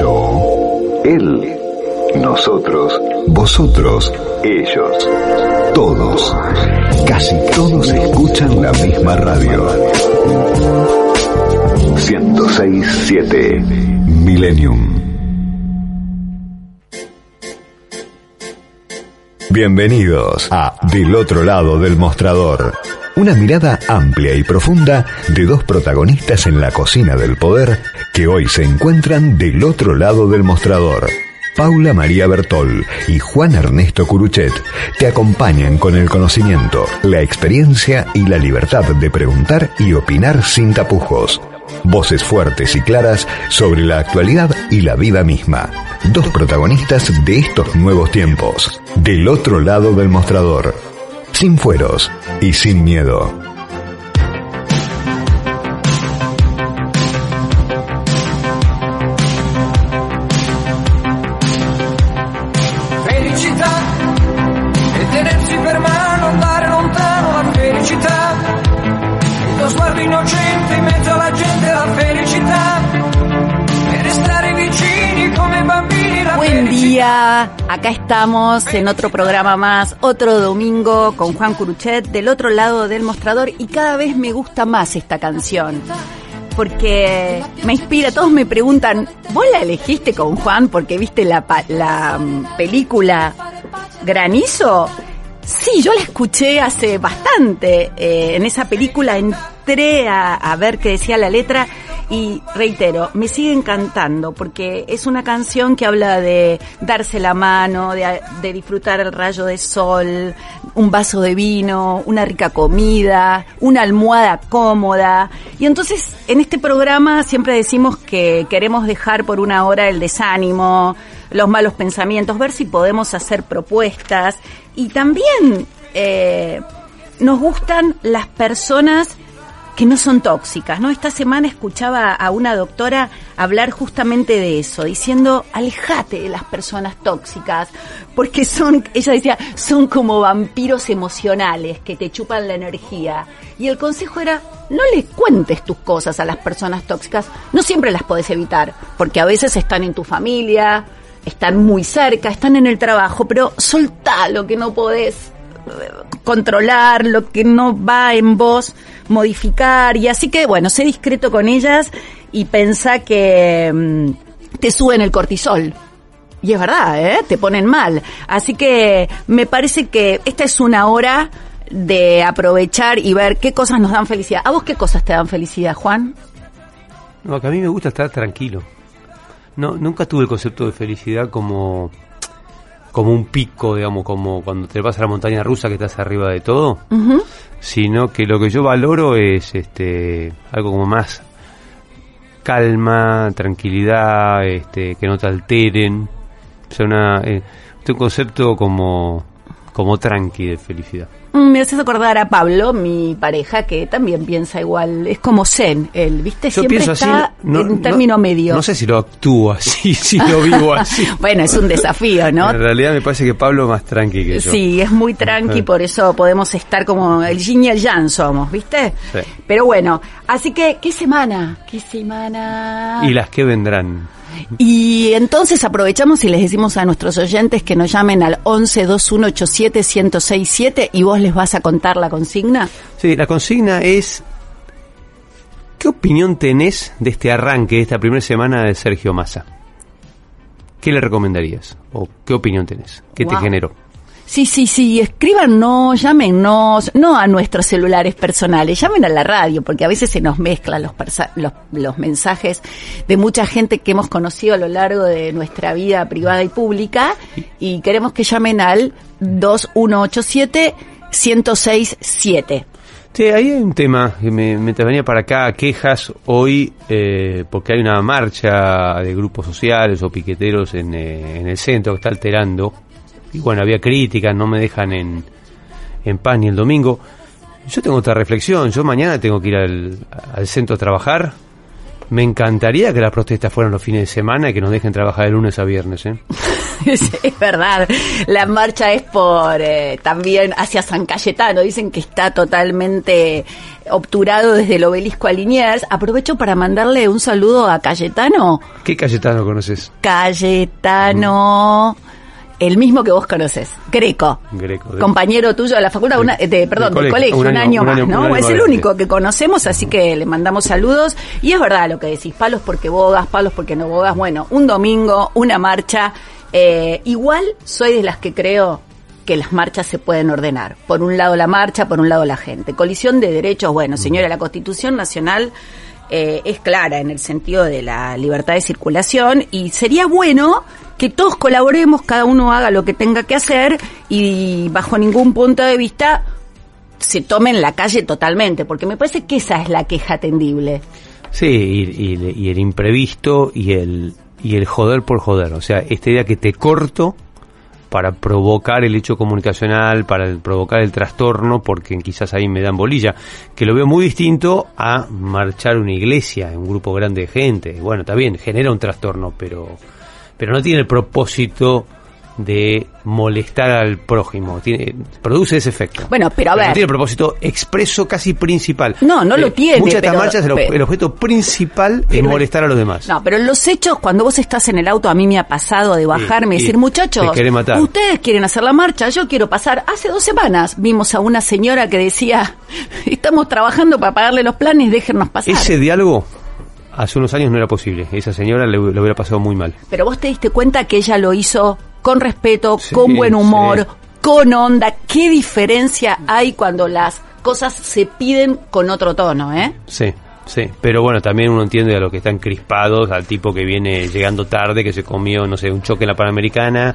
yo, él, nosotros, vosotros, ellos, todos, casi todos escuchan la misma radio. 1067 Millennium. Bienvenidos a Del otro lado del mostrador. Una mirada amplia y profunda de dos protagonistas en la cocina del poder que hoy se encuentran del otro lado del mostrador. Paula María Bertol y Juan Ernesto Curuchet te acompañan con el conocimiento, la experiencia y la libertad de preguntar y opinar sin tapujos. Voces fuertes y claras sobre la actualidad y la vida misma. Dos protagonistas de estos nuevos tiempos. Del otro lado del mostrador. Sin fueros y sin miedo. Acá estamos en otro programa más, otro domingo con Juan Curuchet del otro lado del mostrador y cada vez me gusta más esta canción. Porque me inspira, todos me preguntan, ¿vos la elegiste con Juan porque viste la, mm, película Granizo? Sí, yo la escuché hace bastante. eh, en esa película entré a ver qué decía la letra y reitero, me sigue encantando porque es una canción que habla de darse la mano, de, de disfrutar el rayo de sol, un vaso de vino, una rica comida, una almohada cómoda. Y entonces en este programa siempre decimos que queremos dejar por una hora el desánimo, los malos pensamientos, ver si podemos hacer propuestas y también eh, nos gustan las personas que no son tóxicas, ¿no? Esta semana escuchaba a una doctora hablar justamente de eso, diciendo, alejate de las personas tóxicas, porque son, ella decía, son como vampiros emocionales que te chupan la energía. Y el consejo era, no le cuentes tus cosas a las personas tóxicas, no siempre las podés evitar, porque a veces están en tu familia, están muy cerca, están en el trabajo, pero soltá lo que no podés controlar, lo que no va en vos, modificar. Y así que, bueno, sé discreto con ellas y pensá que mm, te suben el cortisol. Y es verdad, ¿eh? Te ponen mal. Así que me parece que esta es una hora de aprovechar y ver qué cosas nos dan felicidad. ¿A vos qué cosas te dan felicidad, Juan? No, que a mí me gusta estar tranquilo. No, nunca tuve el concepto de felicidad como, como un pico, digamos, como cuando te vas a la montaña rusa que estás arriba de todo. Sino que lo que yo valoro es este algo como más calma, tranquilidad, este, que no te alteren. O sea, una, eh, un concepto como, como tranqui de felicidad. Mm, Me haces acordar a Pablo, mi pareja, que también piensa igual. Es como Zen, él, ¿viste? Yo Siempre pienso así, está no- en no- término medio. No sé si lo actúo así, si lo vivo así. Bueno, es un desafío, ¿no? En realidad me parece que Pablo es más tranqui que yo. Sí, es muy tranqui, por eso podemos estar como el yin y el yang somos, ¿viste? Sí. Pero bueno, así que, ¿qué semana? ¿Qué semana? Y las que vendrán. Y entonces aprovechamos y les decimos a nuestros oyentes que nos llamen al 11 2187 1067 y vos les vas a contar la consigna. Sí, la consigna es... ¿Qué opinión tenés de este arranque, de esta primera semana de Sergio Massa? ¿Qué le recomendarías? ¿O qué opinión tenés? ¿Qué te generó? Sí, sí, sí, escríbanos, llámenos, no a nuestros celulares personales, llamen a la radio, porque a veces se nos mezclan los, los, los mensajes de mucha gente que hemos conocido a lo largo de nuestra vida privada y pública, y queremos que llamen al 2187 1067. Sí, ahí hay un tema que me, mientras venía para acá, quejas hoy, eh, porque hay una marcha de grupos sociales o piqueteros en, eh, en el centro que está alterando. Y bueno, había críticas, no me dejan en, en paz ni el domingo. Yo tengo otra reflexión, yo mañana tengo que ir al, al centro a trabajar. Me encantaría que las protestas fueran los fines de semana y que nos dejen trabajar de lunes a viernes. ¿eh? Es verdad. La marcha es por eh, también hacia San Cayetano. Dicen que está totalmente obturado desde el obelisco a Liniers. Aprovecho para mandarle un saludo a Cayetano. ¿Qué Cayetano conoces? Cayetano. El mismo que vos conoces, Greco. Greco. de- Compañero tuyo de la facultad, una- de, perdón, del colegio, un, un año, más, ¿no? año es el único que conocemos, así que le mandamos saludos. Y es verdad lo que decís, palos porque bogas, palos porque no bogas. Bueno, un domingo, una marcha. Eh, igual soy de las que creo que las marchas se pueden ordenar. Por un lado la marcha, por un lado la gente. Colisión de derechos, bueno, señora, la Constitución Nacional eh, es clara en el sentido de la libertad de circulación y sería bueno que todos colaboremos, cada uno haga lo que tenga que hacer y bajo ningún punto de vista se tomen la calle totalmente, porque me parece que esa es la queja atendible. Sí, y, y- y el imprevisto y el, y el joder por joder. O sea, esta idea que te corto para provocar el hecho comunicacional, para provocar el trastorno, porque quizás ahí me dan bolilla, que lo veo muy distinto a marchar una iglesia, un grupo grande de gente. Bueno, está bien, genera un trastorno, pero, pero no tiene el propósito de molestar al prójimo. Tiene, produce ese efecto. Bueno, pero a No ver. tiene propósito expreso casi principal. Eh, No, no lo tiene, Muchas de estas marchas el, pero- el objeto principal es molestar a los demás. No, pero en los hechos, cuando vos estás en el auto, a mí me ha pasado de bajarme y y decir, muchachos, matar. ustedes quieren hacer la marcha, yo quiero pasar. Hace dos semanas vimos a una señora que decía, estamos trabajando para pagarle los planes, déjennos pasar. Ese diálogo hace unos años no era posible. Esa señora le, le hubiera pasado muy mal. Pero vos te diste cuenta que ella lo hizo con respeto, Sí, con buen humor, sí. con onda. ¿Qué diferencia hay cuando las cosas se piden con otro tono, eh? Sí, sí. Pero bueno, también uno entiende a los que están crispados, al tipo que viene llegando tarde, que se comió, no sé, un choque en la Panamericana,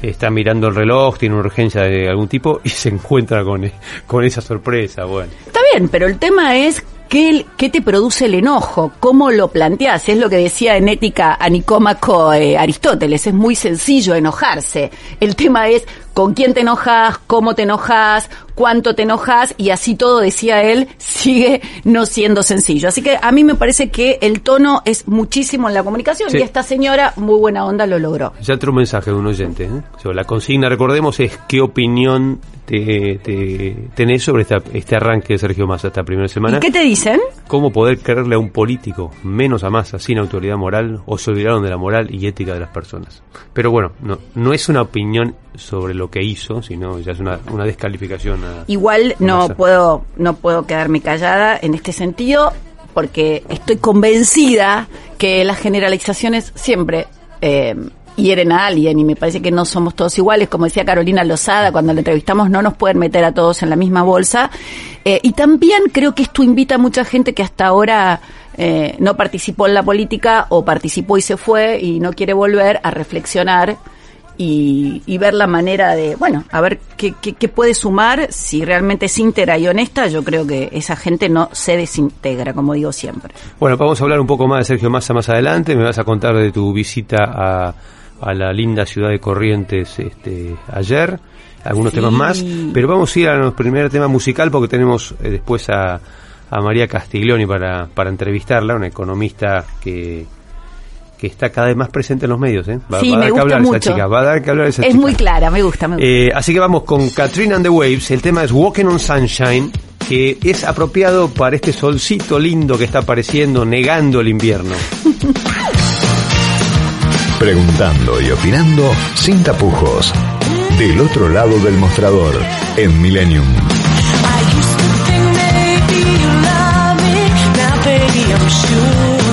está mirando el reloj, tiene una urgencia de algún tipo y se encuentra con, con esa sorpresa. Bueno. Está bien, pero el tema es qué, qué te produce el enojo, cómo lo planteas. Es lo que decía en ética a Nicómaco eh, Aristóteles. Es muy sencillo enojarse. El tema es con quién te enojas, cómo te enojas, cuánto te enojas y así todo, decía él, sigue no siendo sencillo. Así que a mí me parece que el tono es muchísimo en la comunicación Sí. y esta señora, muy buena onda, lo logró. Ya entró un mensaje de un oyente. ¿eh? Sobre la consigna, recordemos, es qué opinión te, te- tenés sobre esta- este arranque de Sergio Massa esta primera semana. ¿Y qué te dicen? ¿Cómo poder creerle a un político menos a Massa sin autoridad moral o se olvidaron de la moral y ética de las personas? Pero bueno, no, no es una opinión sobre lo que hizo, sino ya es una, una descalificación. A, Igual no puedo, no puedo quedarme callada en este sentido, porque estoy convencida que las generalizaciones siempre eh, hieren a alguien y me parece que no somos todos iguales. Como decía Carolina Lozada cuando la entrevistamos, no nos pueden meter a todos en la misma bolsa. Eh, y también creo que esto invita a mucha gente que hasta ahora eh, no participó en la política o participó y se fue y no quiere volver a reflexionar y, y ver la manera de, bueno, a ver qué, qué, qué puede sumar. Si realmente es íntegra y honesta, yo creo que esa gente no se desintegra, como digo siempre. Bueno, vamos a hablar un poco más de Sergio Massa más adelante. Me vas a contar de tu visita a, a la linda ciudad de Corrientes este, ayer, algunos Sí. temas más. Pero vamos a ir al primer tema musical porque tenemos eh, después a, a María Castiglioni para, para entrevistarla, una economista que, que está cada vez más presente en los medios. ¿eh? Va, Sí, va a me dar que hablar esa mucho. chica, va a dar que hablar esa Es chica. muy clara, me gusta, me gusta. Eh, así que vamos con Katrina and the Waves. El tema es Walking on Sunshine, que es apropiado para este solcito lindo que está apareciendo, negando el invierno. Preguntando y opinando sin tapujos. Del otro lado del mostrador, en Millennium. I used to think maybe you love me. Now, baby, I'm sure.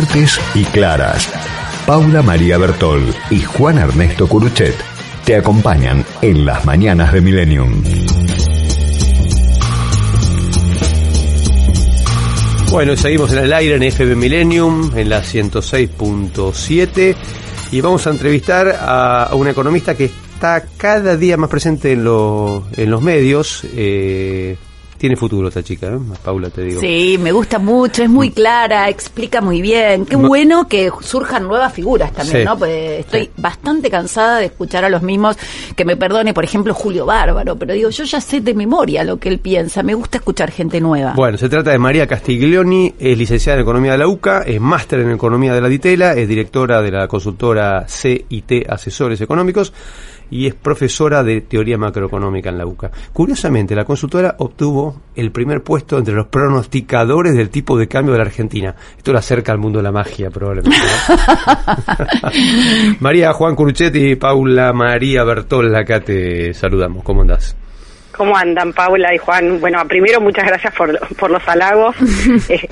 Fuertes y claras. Paula María Bertol y Juan Ernesto Curuchet te acompañan en las mañanas de Millennium. Bueno, seguimos en el aire en FM Millennium, en la 106.7, y vamos a entrevistar a, a una economista que está cada día más presente en, lo- en los medios. eh, tiene futuro esta chica, ¿eh? Paula, te digo. Sí, me gusta mucho, es muy clara, explica muy bien. Qué bueno que surjan nuevas figuras también, Sí. ¿no? Pues estoy Sí. bastante cansada de escuchar a los mismos, que me perdone, por ejemplo, Julio Bárbaro, pero digo, yo ya sé de memoria lo que él piensa, me gusta escuchar gente nueva. Bueno, se trata de María Castiglioni, es licenciada en Economía de la UCA, es máster en Economía de la Ditela, es directora de la consultora CIT Asesores Económicos y es profesora de Teoría Macroeconómica en la UCA. Curiosamente, la consultora obtuvo el primer puesto entre los pronosticadores del tipo de cambio de la Argentina. Esto la acerca al mundo de la magia, probablemente. ¿no? María Juan Curuchetti y Paula María Bertola, acá te saludamos. ¿Cómo andás? ¿Cómo andan Paula y Juan? Bueno, primero muchas gracias por, por los halagos. Eh,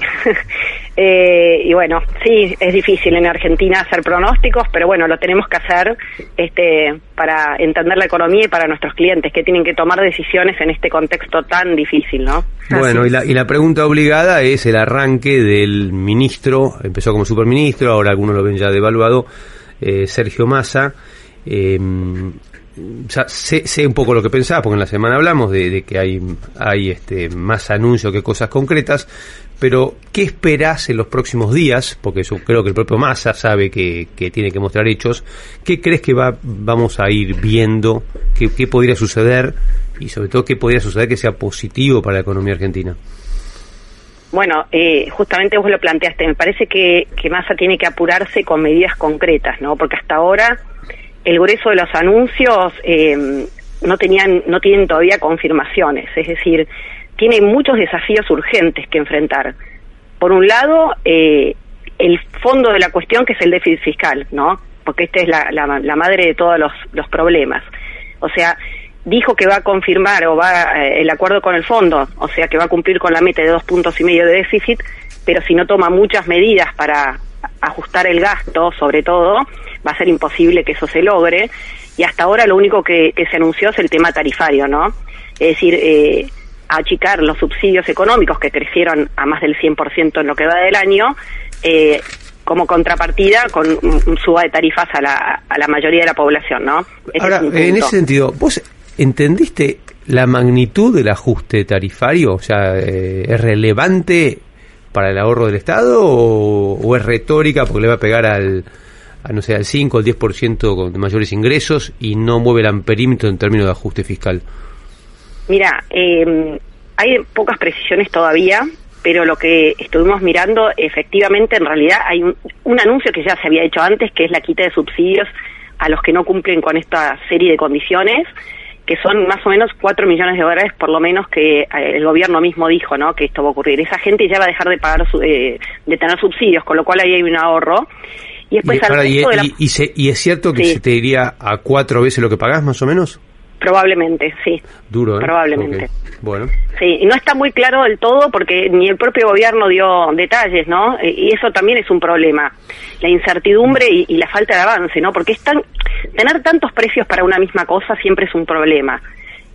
eh, y bueno, sí, es difícil en Argentina hacer pronósticos, pero bueno, lo tenemos que hacer este, para entender la economía y para nuestros clientes que tienen que tomar decisiones en este contexto tan difícil, ¿no? Bueno, y la, y la pregunta obligada es el arranque del ministro, empezó como superministro, ahora algunos lo ven ya devaluado, eh, Sergio Massa. Eh, sé, sé un poco lo que pensaba, porque en la semana hablamos de, que hay, hay este, más anuncios que cosas concretas, pero ¿qué esperás en los próximos días? Porque yo creo que el propio Massa sabe que, que tiene que mostrar hechos. ¿Qué crees que va, vamos a ir viendo? ¿Qué, ¿Qué podría suceder? Y sobre todo, ¿qué podría suceder que sea positivo para la economía argentina? Bueno, eh, justamente vos lo planteaste. Me parece que, que Massa tiene que apurarse con medidas concretas, ¿no? Porque hasta ahora el grueso de los anuncios eh, no tenían, no tienen todavía confirmaciones. Es decir, tiene muchos desafíos urgentes que enfrentar. Por un lado, eh, el fondo de la cuestión que es el déficit fiscal, ¿no? Porque esta es la, madre de todos los, los problemas. O sea, dijo que va a confirmar o va eh, el acuerdo con el fondo, o sea que va a cumplir con la meta de dos puntos y medio de déficit, pero si no toma muchas medidas para ajustar el gasto, sobre todo, va a ser imposible que eso se logre. Y hasta ahora lo único que, que se anunció es el tema tarifario, ¿no? Es decir, eh, achicar los subsidios económicos que crecieron a más del 100% en lo que va del año, eh, como contrapartida con un, suba de tarifas a la, a la mayoría de la población, ¿no? Ese Ahora, es en ese sentido, ¿vos entendiste la magnitud del ajuste tarifario? O sea, eh, ¿es relevante para el ahorro del Estado o, o es retórica porque le va a pegar al, no sé, al 5 o al 10% con mayores ingresos y no mueve el amperímetro en términos de ajuste fiscal? Mira, eh, hay pocas precisiones todavía, pero lo que estuvimos mirando, efectivamente, en realidad hay un, un anuncio que ya se había hecho antes, que es la quita de subsidios a los que no cumplen con esta serie de condiciones, que son más o menos 4 millones de dólares por lo menos que eh, el gobierno mismo dijo, ¿no? Que esto va a ocurrir. Esa gente ya va a dejar de pagar, eh, de tener subsidios, con lo cual ahí hay un ahorro. Y después y, al ahora, y- de la- y- se- y es cierto que Sí. se te iría a cuatro veces lo que pagás, más o menos? Probablemente, sí. Duro, ¿eh? Probablemente. Ok. Bueno. Sí, y no está muy claro del todo porque ni el propio gobierno dio detalles, ¿no? Eh, Y eso también es un problema. La incertidumbre y, y la falta de avance, ¿no? Porque es tan, tener tantos precios para una misma cosa siempre es un problema.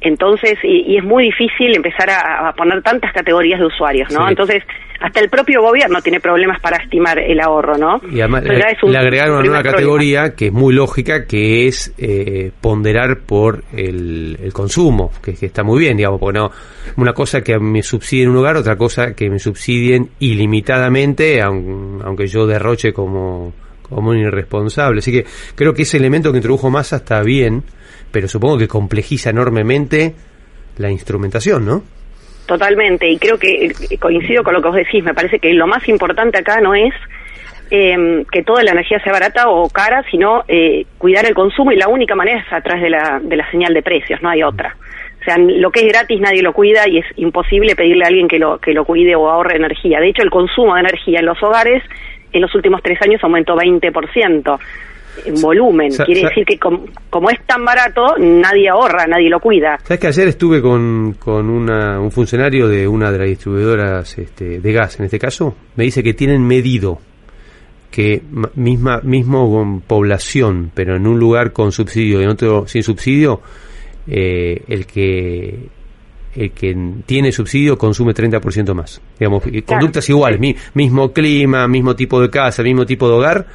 Entonces, y, y es muy difícil empezar a, a poner tantas categorías de usuarios, ¿no? Sí. Entonces, hasta el propio gobierno tiene problemas para estimar el ahorro, ¿no? Y además un le agregaron una nueva categoría que es muy lógica, que es eh, ponderar por el, el consumo, que, que está muy bien, digamos, porque no una cosa que me subsidien un lugar, otra cosa que me subsidien ilimitadamente, aun- aunque yo derroche como, como un irresponsable. Así que creo que ese elemento que introdujo Massa está bien, pero supongo que complejiza enormemente la instrumentación, ¿no? Totalmente, y creo que eh, coincido con lo que vos decís, me parece que lo más importante acá no es eh, que toda la energía sea barata o cara, sino eh, cuidar el consumo y la única manera es a través de la, de la señal de precios, no hay otra. O sea, lo que es gratis nadie lo cuida y es imposible pedirle a alguien que lo, que lo cuide o ahorre energía. De hecho, el consumo de energía en los hogares en los últimos tres años aumentó 20% en volumen. Quiere decir que com- como es tan barato, nadie ahorra, nadie lo cuida. ¿Sabes que ayer estuve con, con una- un funcionario de una de las distribuidoras este, de gas, en este caso? Me dice que tienen medido que ma- misma mismo con población, pero en un lugar con subsidio y en otro sin subsidio, eh, el que el que tiene subsidio consume 30% más. Digamos, conductas iguales, mi- mismo clima, mismo tipo de casa, mismo tipo de hogar,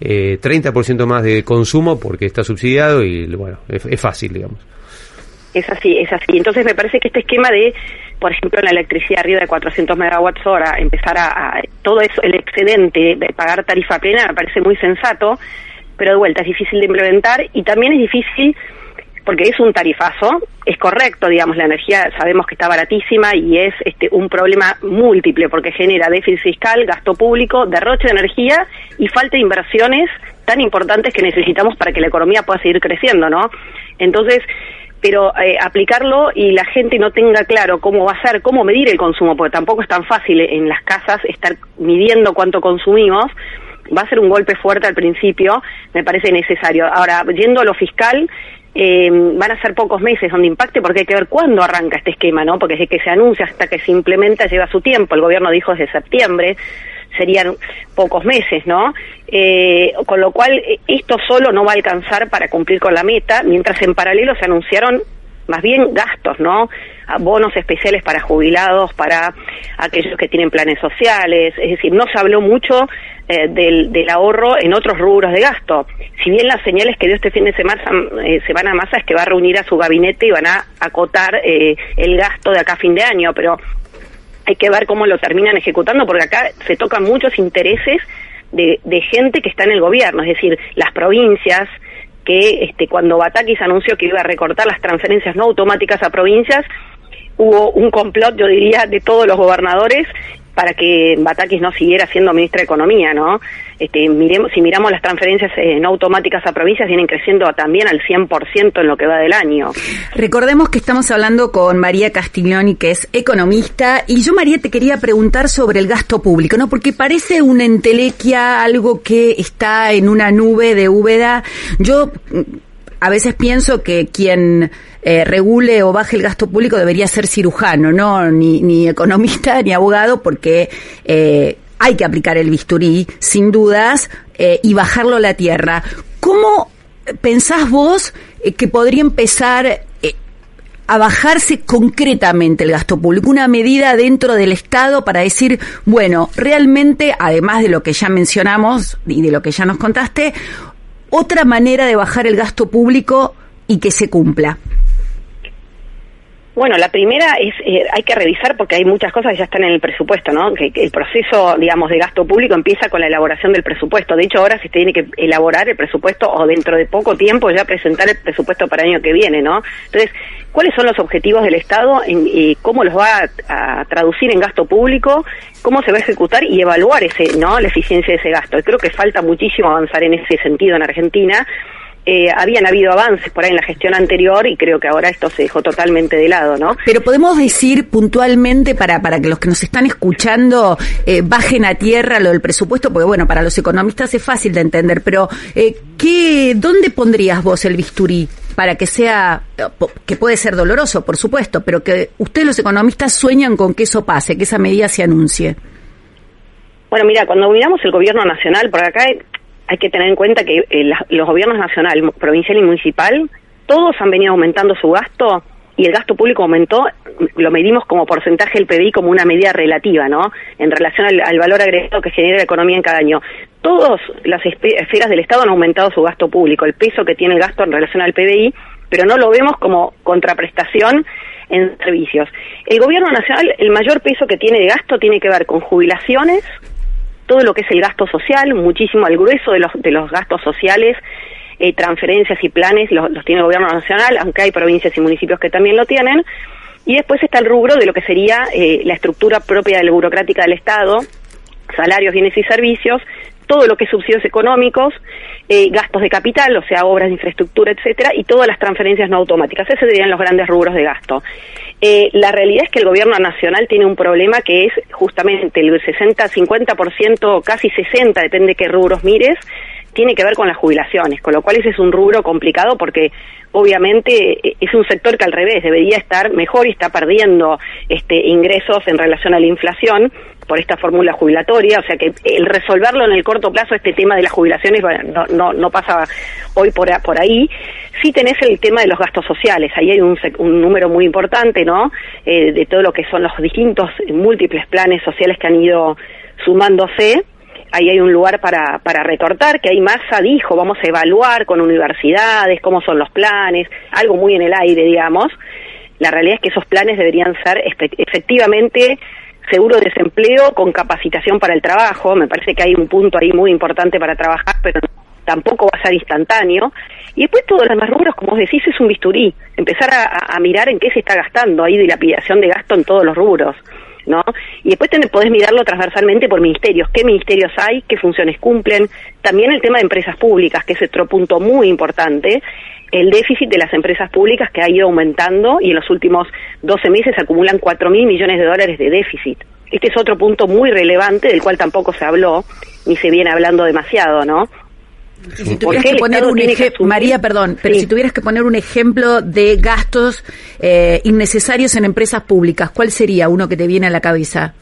eh, 30% más de consumo porque está subsidiado y bueno, es, es fácil, digamos. Es así, es así. Entonces me parece que este esquema de, por ejemplo, en la electricidad arriba de 400 megawatts hora, empezar a, a- todo eso, el excedente de pagar tarifa plena, me parece muy sensato, pero de vuelta es difícil de implementar y también es difícil porque es un tarifazo, es correcto, digamos, la energía sabemos que está baratísima y es este un problema múltiple porque genera déficit fiscal, gasto público, derroche de energía y falta de inversiones tan importantes que necesitamos para que la economía pueda seguir creciendo, ¿no? Entonces, pero eh, aplicarlo y la gente no tenga claro cómo va a ser, cómo medir el consumo, porque tampoco es tan fácil en las casas estar midiendo cuánto consumimos, va a ser un golpe fuerte al principio, me parece necesario. Ahora, yendo a lo fiscal, eh, van a ser pocos meses donde impacte porque hay que ver cuándo arranca este esquema, ¿no? Porque desde que se anuncia hasta que se implementa lleva su tiempo. El gobierno dijo desde septiembre, serían pocos meses, ¿no? Eh, con lo cual, eh, esto solo no va a alcanzar para cumplir con la meta, mientras en paralelo se anunciaron más bien gastos, ¿no? Bonos especiales para jubilados, para aquellos que tienen planes sociales, es decir, no se habló mucho eh, del, del ahorro en otros rubros de gasto. Si bien las señales que dio este fin de semana eh, Semana Massa es que va a reunir a su gabinete y van a acotar eh, el gasto de acá fin de año, pero hay que ver cómo lo terminan ejecutando porque acá se tocan muchos intereses de gente que está en el gobierno, es decir, las provincias, que este, cuando Batakis anunció que iba a recortar las transferencias no automáticas a provincias, hubo un complot, yo diría, de todos los gobernadores para que Batakis no siguiera siendo ministra de Economía, ¿no? Este, miremos, si miramos las transferencias eh, no automáticas a provincias, vienen creciendo también al 100% en lo que va del año. Recordemos que estamos hablando con María Castiglioni, que es economista, y yo, María, te quería preguntar sobre el gasto público, ¿no? Porque parece una entelequia, algo que está en una nube de úbeda. Yo a veces pienso que quien eh, regule o baje el gasto público debería ser cirujano, no ni, economista ni abogado, porque eh, hay que aplicar el bisturí, sin dudas, eh, y bajarlo a la tierra. ¿Cómo pensás vos que podría empezar a bajarse concretamente el gasto público, una medida dentro del Estado para decir, bueno, realmente, además de lo que ya mencionamos y de lo que ya nos contaste, otra manera de bajar el gasto público y que se cumpla. Bueno, la primera es, eh, hay que revisar porque hay muchas cosas que ya están en el presupuesto, ¿no? Que, el proceso, digamos, de gasto público empieza con la elaboración del presupuesto. De hecho, ahora se tiene que elaborar el presupuesto o dentro de poco tiempo ya presentar el presupuesto para el año que viene, ¿no? Entonces, ¿cuáles son los objetivos del Estado? En, y ¿Cómo los va a, traducir en gasto público? ¿Cómo se va a ejecutar y evaluar ese, ¿no? La eficiencia de ese gasto. Creo que falta muchísimo avanzar en ese sentido en Argentina. Eh, habían habido avances por ahí en la gestión anterior y creo que ahora esto se dejó totalmente de lado, ¿no? Pero podemos decir puntualmente para, para que los que nos están escuchando eh, bajen a tierra lo del presupuesto, porque bueno, para los economistas es fácil de entender, pero eh, ¿qué, ¿dónde pondrías vos el bisturí? para que sea, que puede ser doloroso, por supuesto, pero que ustedes los economistas sueñan con que eso pase, que esa medida se anuncie. Bueno, mira, cuando miramos el gobierno nacional, por acá hay, que tener en cuenta que eh, los gobiernos nacional, provincial y municipal, todos han venido aumentando su gasto y el gasto público aumentó, lo medimos como porcentaje del PBI como una medida relativa, ¿no? En relación al, al valor agregado que genera la economía en cada año. Todas las esferas del Estado han aumentado su gasto público, el peso que tiene el gasto en relación al PBI, pero no lo vemos como contraprestación en servicios. El gobierno nacional, el mayor peso que tiene de gasto tiene que ver con jubilaciones, todo lo que es el gasto social, muchísimo, el grueso de los, de los gastos sociales, eh, transferencias y planes los, los, tiene el gobierno nacional, aunque hay provincias y municipios que también lo tienen. Y después está el rubro de lo que sería eh, la estructura propia de la burocrática del Estado, salarios, bienes y servicios, todo lo que es subsidios económicos, eh, gastos de capital, o sea, obras de infraestructura, etcétera, y todas las transferencias no automáticas. Esos serían los grandes rubros de gasto. Eh, la realidad es que el gobierno nacional tiene un problema que es justamente el 60, 50%, casi 60, depende de qué rubros mires, tiene que ver con las jubilaciones, con lo cual ese es un rubro complicado porque obviamente es un sector que al revés debería estar mejor y está perdiendo este ingresos en relación a la inflación por esta fórmula jubilatoria, o sea que el resolverlo en el corto plazo, este tema de las jubilaciones, no, no, no pasa hoy por, por ahí. Sí tenés el tema de los gastos sociales, ahí hay un, un número muy importante, ¿no? Eh, de todo lo que son los distintos eh, múltiples planes sociales que han ido sumándose ahí hay un lugar para, para recortar, que ahí Massa dijo, vamos a evaluar con universidades cómo son los planes, algo muy en el aire, digamos. La realidad es que esos planes deberían ser efectivamente seguro de desempleo con capacitación para el trabajo. Me parece que hay un punto ahí muy importante para trabajar, pero tampoco va a ser instantáneo. Y después todos los demás rubros, como vos decís, es un bisturí. Empezar a, a- mirar en qué se está gastando. Hay dilapidación de gasto en todos los rubros. ¿No? Y después ten- podés mirarlo transversalmente por ministerios, qué ministerios hay, qué funciones cumplen, también el tema de empresas públicas, que es otro punto muy importante, el déficit de las empresas públicas que ha ido aumentando y en los últimos 12 meses acumulan 4 mil millones de dólares de déficit. Este es otro punto muy relevante del cual tampoco se habló, ni se viene hablando demasiado, ¿no? Y si ¿Por tuvieras que poner Estado un ejemplo? María, perdón, pero Sí. si tuvieras que poner un ejemplo de gastos eh, innecesarios en empresas públicas, ¿cuál sería uno que te viene a la cabeza?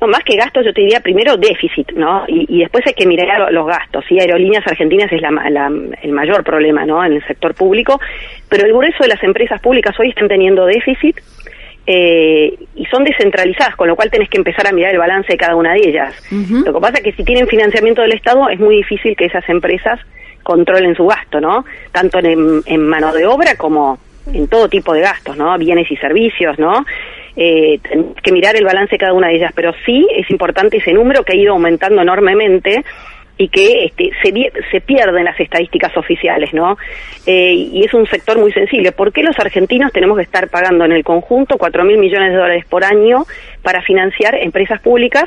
No, más que gastos, yo te diría primero déficit, ¿no? Y, y después hay que mirar lo- los gastos. Sí, Aerolíneas Argentinas es la- el mayor problema, ¿no? En el sector público, pero el grueso de las empresas públicas hoy están teniendo déficit eh, y son descentralizadas, con lo cual tenés que empezar a mirar el balance de cada una de ellas. Lo que pasa es que si tienen financiamiento del Estado es muy difícil que esas empresas controlen su gasto, ¿no? Tanto en, en mano de obra como en todo tipo de gastos, ¿no? Bienes y servicios, ¿no? Eh, tenés que mirar el balance de cada una de ellas, pero sí es importante ese número que ha ido aumentando enormemente y que este, se, se pierden las estadísticas oficiales, ¿no? Eh, y es un sector muy sensible. ¿Por qué los argentinos tenemos que estar pagando en el conjunto 4 mil millones de dólares por año para financiar empresas públicas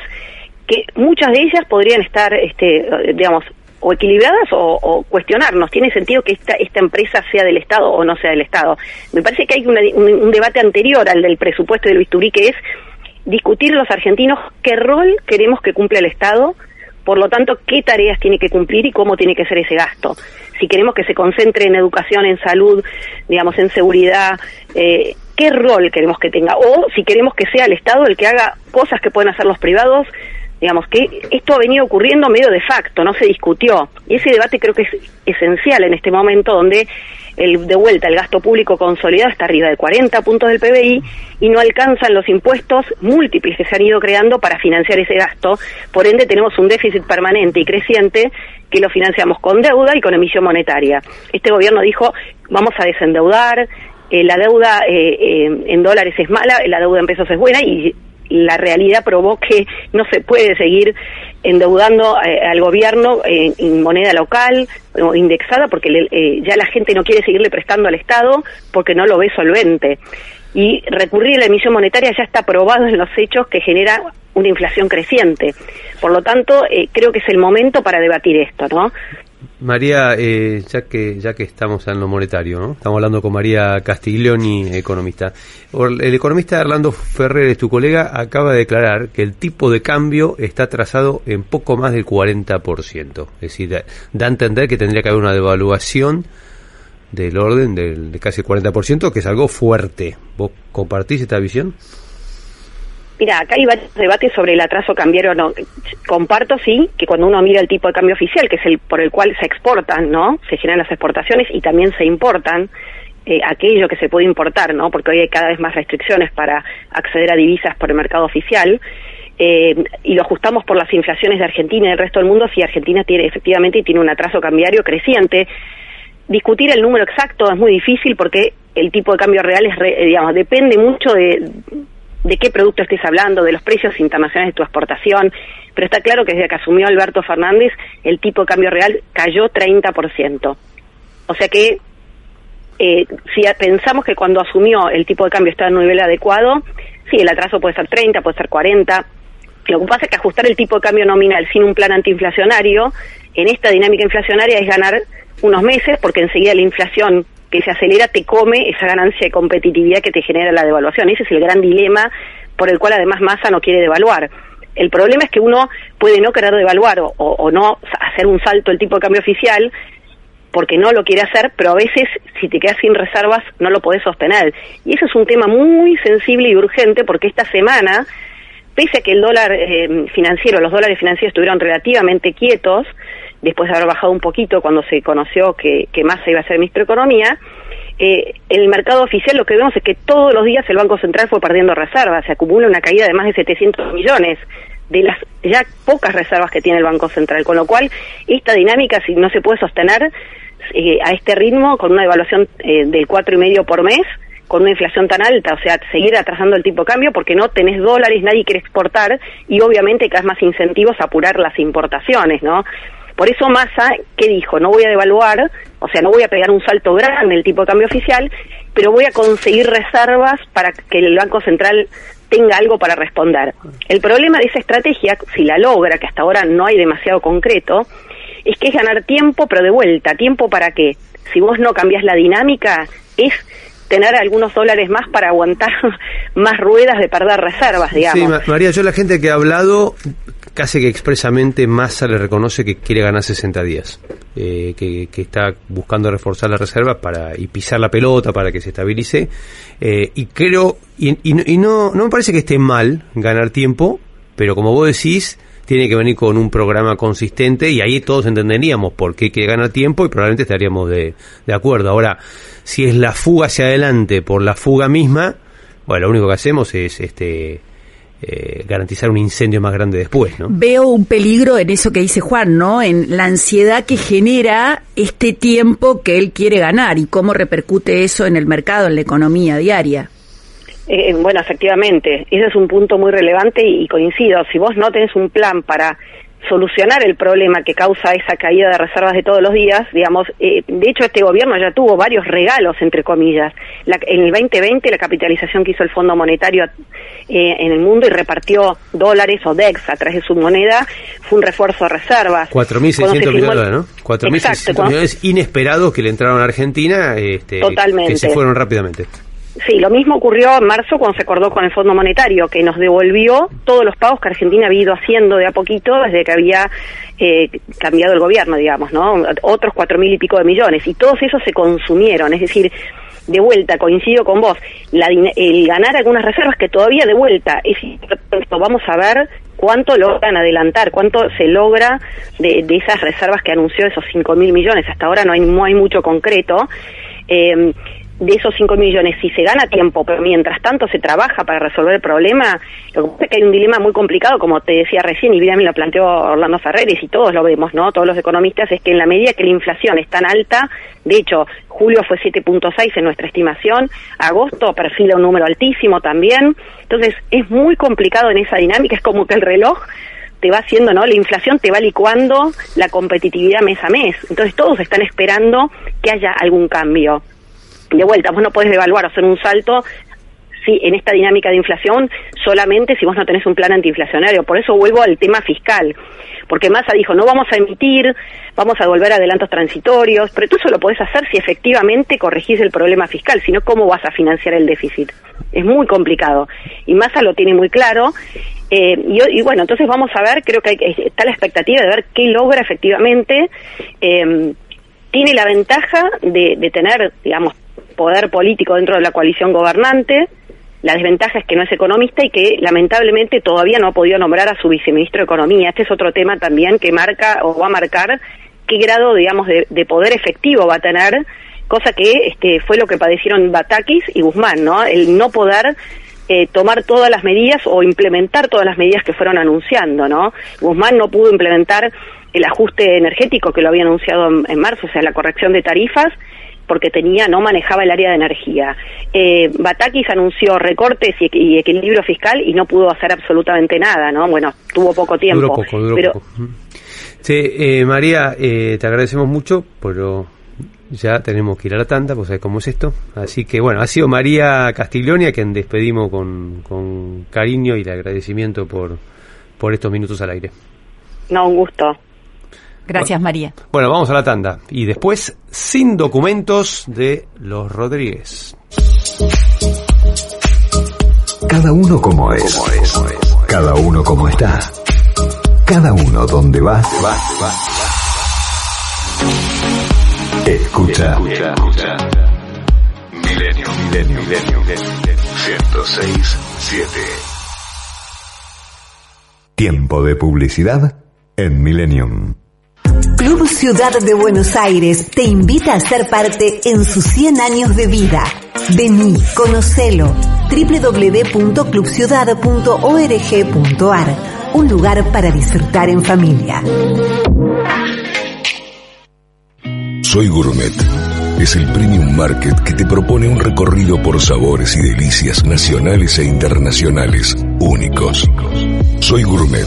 que muchas de ellas podrían estar, este, digamos, o equilibradas o, cuestionarnos. ¿Tiene sentido que esta, esta empresa sea del Estado o no sea del Estado? Me parece que hay una- un, debate anterior al del presupuesto del bisturí que es discutir los argentinos qué rol queremos que cumpla el Estado, por lo tanto, qué tareas tiene que cumplir y cómo tiene que ser ese gasto. Si queremos que se concentre en educación, en salud, digamos, en seguridad, eh, qué rol queremos que tenga. O si queremos que sea el Estado el que haga cosas que pueden hacer los privados, digamos que esto ha venido ocurriendo medio de facto, no se discutió. Y ese debate creo que es esencial en este momento donde el, de vuelta el gasto público consolidado está arriba de 40 puntos del PBI y no alcanzan los impuestos múltiples que se han ido creando para financiar ese gasto. Por ende tenemos un déficit permanente y creciente que lo financiamos con deuda y con emisión monetaria. Este gobierno dijo vamos a desendeudar, eh, la deuda eh, eh, en dólares es mala, la deuda en pesos es buena y la realidad probó que no se puede seguir endeudando eh, al gobierno eh, en moneda local o indexada porque le- eh, ya la gente no quiere seguirle prestando al Estado porque no lo ve solvente. Y recurrir a la emisión monetaria ya está probado en los hechos que genera una inflación creciente. Por lo tanto, eh, creo que es el momento para debatir esto, ¿no? María, eh, ya que ya que estamos en lo monetario, ¿no? estamos hablando con María Castiglioni, economista. El economista Orlando Ferrer, tu colega, acaba de declarar que el tipo de cambio está atrasado en poco más del 40%. Es decir, da, da a entender que tendría que haber una devaluación del orden del, de casi el 40%, que es algo fuerte. ¿Vos compartís esta visión? Mira, acá hay varios debates sobre el atraso cambiario no. Comparto, sí, que cuando uno mira el tipo de cambio oficial, que es el por el cual se exportan, ¿no? Se generan las exportaciones y también se importan eh, aquello que se puede importar, ¿no? Porque hoy hay cada vez más restricciones para acceder a divisas por el mercado oficial. eh, y lo ajustamos por las inflaciones de Argentina y del resto del mundo, si Argentina tiene efectivamente tiene un atraso cambiario creciente. Discutir el número exacto es muy difícil porque el tipo de cambio real es, re- eh, digamos, depende mucho de, de qué producto estés hablando, de los precios internacionales de tu exportación, pero está claro que desde que asumió Alberto Fernández el tipo de cambio real cayó 30%. O sea que eh, si pensamos que cuando asumió el tipo de cambio estaba en un nivel adecuado, sí, el atraso puede ser 30, puede ser 40. Lo que pasa es que ajustar el tipo de cambio nominal sin un plan antiinflacionario, en esta dinámica inflacionaria es ganar unos meses, porque enseguida la inflación que se acelera te come esa ganancia de competitividad que te genera la devaluación. Ese es el gran dilema por el cual además Massa no quiere devaluar. El problema es que uno puede no querer devaluar o, o- no hacer un salto el tipo de cambio oficial porque no lo quiere hacer, pero a veces si te quedas sin reservas no lo podés sostener. Y eso es un tema muy sensible y urgente porque esta semana pese a que el dólar eh, financiero, los dólares financieros estuvieron relativamente quietos, después de haber bajado un poquito cuando se conoció que, que Massa iba a ser ministro de Economía, eh, el mercado oficial lo que vemos es que todos los días el Banco Central fue perdiendo reservas, se acumula una caída de más de 700 millones de las ya pocas reservas que tiene el Banco Central, con lo cual esta dinámica si no se puede sostener eh, a este ritmo con una evaluación eh, del cuatro y medio por mes, con una inflación tan alta, o sea, seguir atrasando el tipo de cambio porque no tenés dólares, nadie quiere exportar y obviamente vez más incentivos a apurar las importaciones, ¿no? Por eso Massa, ¿qué dijo? No voy a devaluar, o sea, no voy a pegar un salto grande el tipo de cambio oficial, pero voy a conseguir reservas para que el Banco Central tenga algo para responder. El problema de esa estrategia, si la logra, que hasta ahora no hay demasiado concreto, es que es ganar tiempo, pero de vuelta. ¿Tiempo para qué? Si vos no cambias la dinámica, es tener algunos dólares más para aguantar más ruedas de perder reservas, digamos. Sí, Ma- María, yo la gente que ha hablado, casi que expresamente Massa le reconoce que quiere ganar 60 días, eh, que, que está buscando reforzar la reserva para y pisar la pelota para que se estabilice. eh, y creo, y, y no- y no, no me parece que esté mal ganar tiempo, pero como vos decís, tiene que venir con un programa consistente y ahí todos entenderíamos por qué quiere ganar tiempo y probablemente estaríamos de, de acuerdo. Ahora, si es la fuga hacia adelante por la fuga misma, bueno, lo único que hacemos es este eh, garantizar un incendio más grande después, ¿no? Veo un peligro en eso que dice Juan, ¿no? En la ansiedad que genera este tiempo que él quiere ganar y cómo repercute eso en el mercado, en la economía diaria. Eh, bueno, efectivamente, ese es un punto muy relevante y, y coincido. Si vos no tenés un plan para solucionar el problema que causa esa caída de reservas de todos los días, digamos, eh, de hecho este gobierno ya tuvo varios regalos, entre comillas. La- en el 2020 la capitalización que hizo el Fondo Monetario eh, en el mundo y repartió dólares o DEX a través de su moneda fue un refuerzo de reservas. Cuando 4.600 se firmó millones, ¿no? 4.600 Exacto, cuando- millones inesperados que le entraron a Argentina, este, Totalmente. que se fueron rápidamente. Sí, lo mismo ocurrió en marzo cuando se acordó con el Fondo Monetario, que nos devolvió todos los pagos que Argentina había ido haciendo de a poquito desde que había eh, cambiado el gobierno, digamos, ¿no? Otros cuatro mil y pico de millones. Y todos esos se consumieron, es decir, de vuelta, coincido con vos, la, el ganar algunas reservas que todavía de vuelta es importante. vamos a ver cuánto logran adelantar, cuánto se logra de, de esas reservas que anunció esos cinco mil millones. Hasta ahora no hay, no hay mucho concreto. Eh, de esos 5 millones, si se gana tiempo, pero mientras tanto se trabaja para resolver el problema, lo que pasa es que hay un dilema muy complicado, como te decía recién, y bien me lo planteó Orlando Ferreres, y todos lo vemos, ¿no? Todos los economistas, es que en la medida que la inflación es tan alta, de hecho, julio fue 7.6 en nuestra estimación, agosto perfila un número altísimo también, entonces es muy complicado en esa dinámica, es como que el reloj te va haciendo, ¿no? La inflación te va licuando la competitividad mes a mes. Entonces todos están esperando que haya algún cambio. De vuelta, vos no podés devaluar o hacer un salto si en esta dinámica de inflación solamente si vos no tenés un plan antiinflacionario. Por eso vuelvo al tema fiscal. Porque Massa dijo, no vamos a emitir, vamos a devolver adelantos transitorios, pero tú solo podés hacer si efectivamente corregís el problema fiscal, si no, ¿cómo vas a financiar el déficit? Es muy complicado. Y Massa lo tiene muy claro. Eh, y, bueno, entonces vamos a ver, creo que hay, que- está la expectativa de ver qué logra efectivamente. Eh, tiene la ventaja de, de tener, digamos, poder político dentro de la coalición gobernante. La desventaja es que no es economista y que lamentablemente todavía no ha podido nombrar a su viceministro de Economía. Este es otro tema también que marca o va a marcar qué grado, digamos, de, de poder efectivo va a tener, cosa que este, fue lo que padecieron Batakis y Guzmán, ¿no? El no poder eh, tomar todas las medidas o implementar todas las medidas que fueron anunciando, ¿no? Guzmán no pudo implementar el ajuste energético que lo había anunciado en marzo, o sea, la corrección de tarifas, porque tenía no manejaba el área de energía. Eh, Batakis anunció recortes y, y equilibrio fiscal y no pudo hacer absolutamente nada, ¿no? Bueno, tuvo poco tiempo. Duró poco, duró pero, poco. Sí, eh, María, eh, te agradecemos mucho, pero ya tenemos que ir a la tanda, pues sabes cómo es esto. Así que bueno, ha sido María Castiglioni a quien despedimos con, con cariño y el agradecimiento por, por estos minutos al aire. No, un gusto. Gracias, María. Bueno, vamos a la tanda. Y después, sin documentos de los Rodríguez. Cada uno como es. Cada uno como está. Cada uno donde va. Escucha. Escucha. Milenio. Milenio. Milenio. 106 7. Tiempo de publicidad en Millennium. Club Ciudad de Buenos Aires te invita a ser parte en sus 100 años de vida. Vení, conocelo. www.clubciudad.org.ar Un lugar para disfrutar en familia. Soy Gourmet. Es el premium market que te propone un recorrido por sabores y delicias nacionales e internacionales únicos. Soy Gourmet.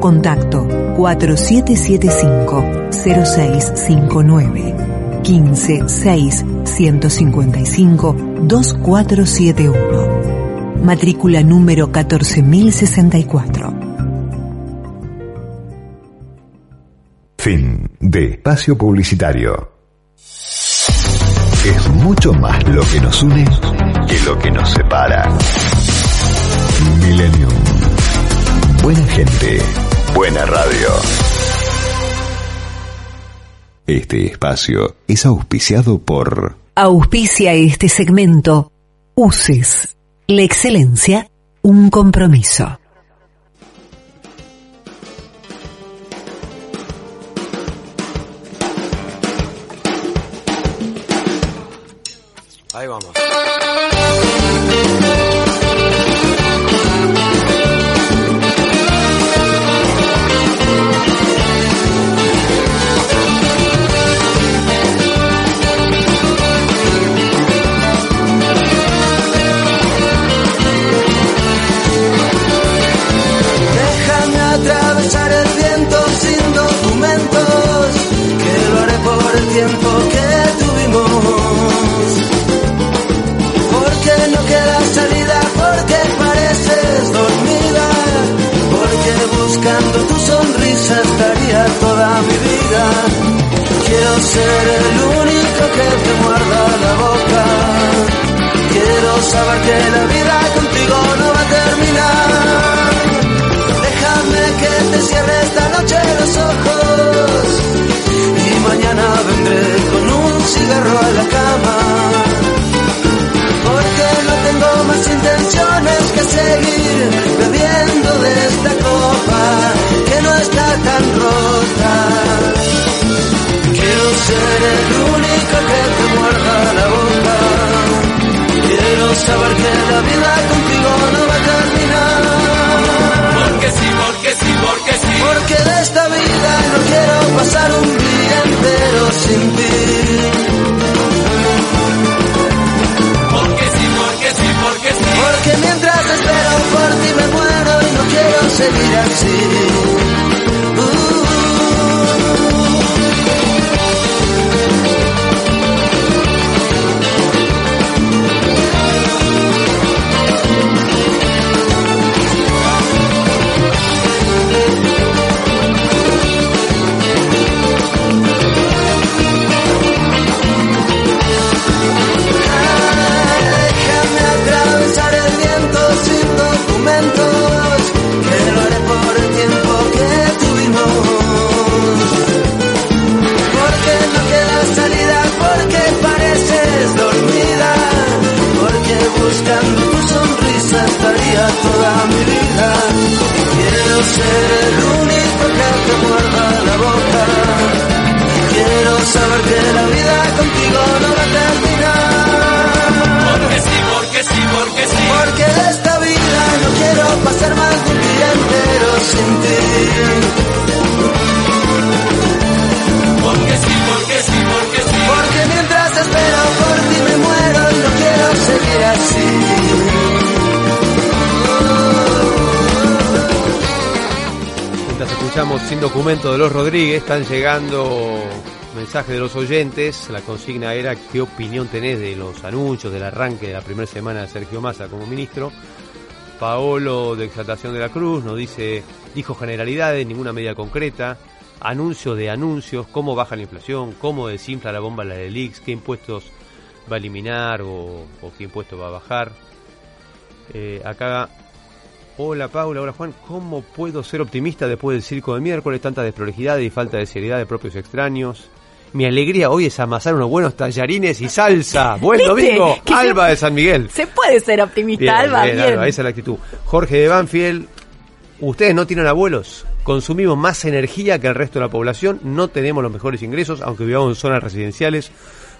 Contacto 4775-0659 156 155 2471 Matrícula número 14064 Fin de espacio publicitario. Es mucho más lo que nos une que lo que nos separa. Millennium. Buena gente, buena radio. Este espacio es auspiciado por Auspicia este segmento. Uses. La excelencia, un compromiso. Ahí vamos. Tiempo que tuvimos. Porque no queda salida, porque pareces dormida, porque buscando tu sonrisa estaría toda mi vida. Quiero ser el único que te muerda la boca. Quiero saber que la vida contigo no va a terminar. Déjame que te cierre esta noche los ojos a la cama. Porque no tengo más intenciones que seguir bebiendo de esta copa que no está tan rota. Quiero ser el único que te muerda la boca. Quiero saber que la vida contigo no va a terminar. Porque sí, porque sí, porque sí. Porque de esta vida no quiero pasar un día entero sin ti. Quiero seguir así. Uh. Déjame atravesar el viento sin documentos, buscando tu sonrisa estaría toda mi vida. Quiero ser sin documento de los Rodríguez. Están llegando mensajes de los oyentes. La consigna era qué opinión tenés de los anuncios del arranque de la primera semana de Sergio Massa como ministro. Paolo de Exaltación de la Cruz nos dice, dijo generalidades, ninguna medida concreta, anuncio de anuncios, cómo baja la inflación, cómo desinfla la bomba la de Lix, qué impuestos va a eliminar o, qué impuesto va a bajar. Eh, acá, hola Paula, hola Juan, ¿cómo puedo ser optimista después del circo de miércoles? Tanta desprolijidad y falta de seriedad de propios extraños. Mi alegría hoy es amasar unos buenos tallarines y salsa. Buen domingo, se- Alba de San Miguel. Se puede ser optimista, Alba, bien. Alba, esa es la actitud. Jorge de Banfield, ustedes no tienen abuelos, consumimos más energía que el resto de la población, no tenemos los mejores ingresos, aunque vivamos en zonas residenciales,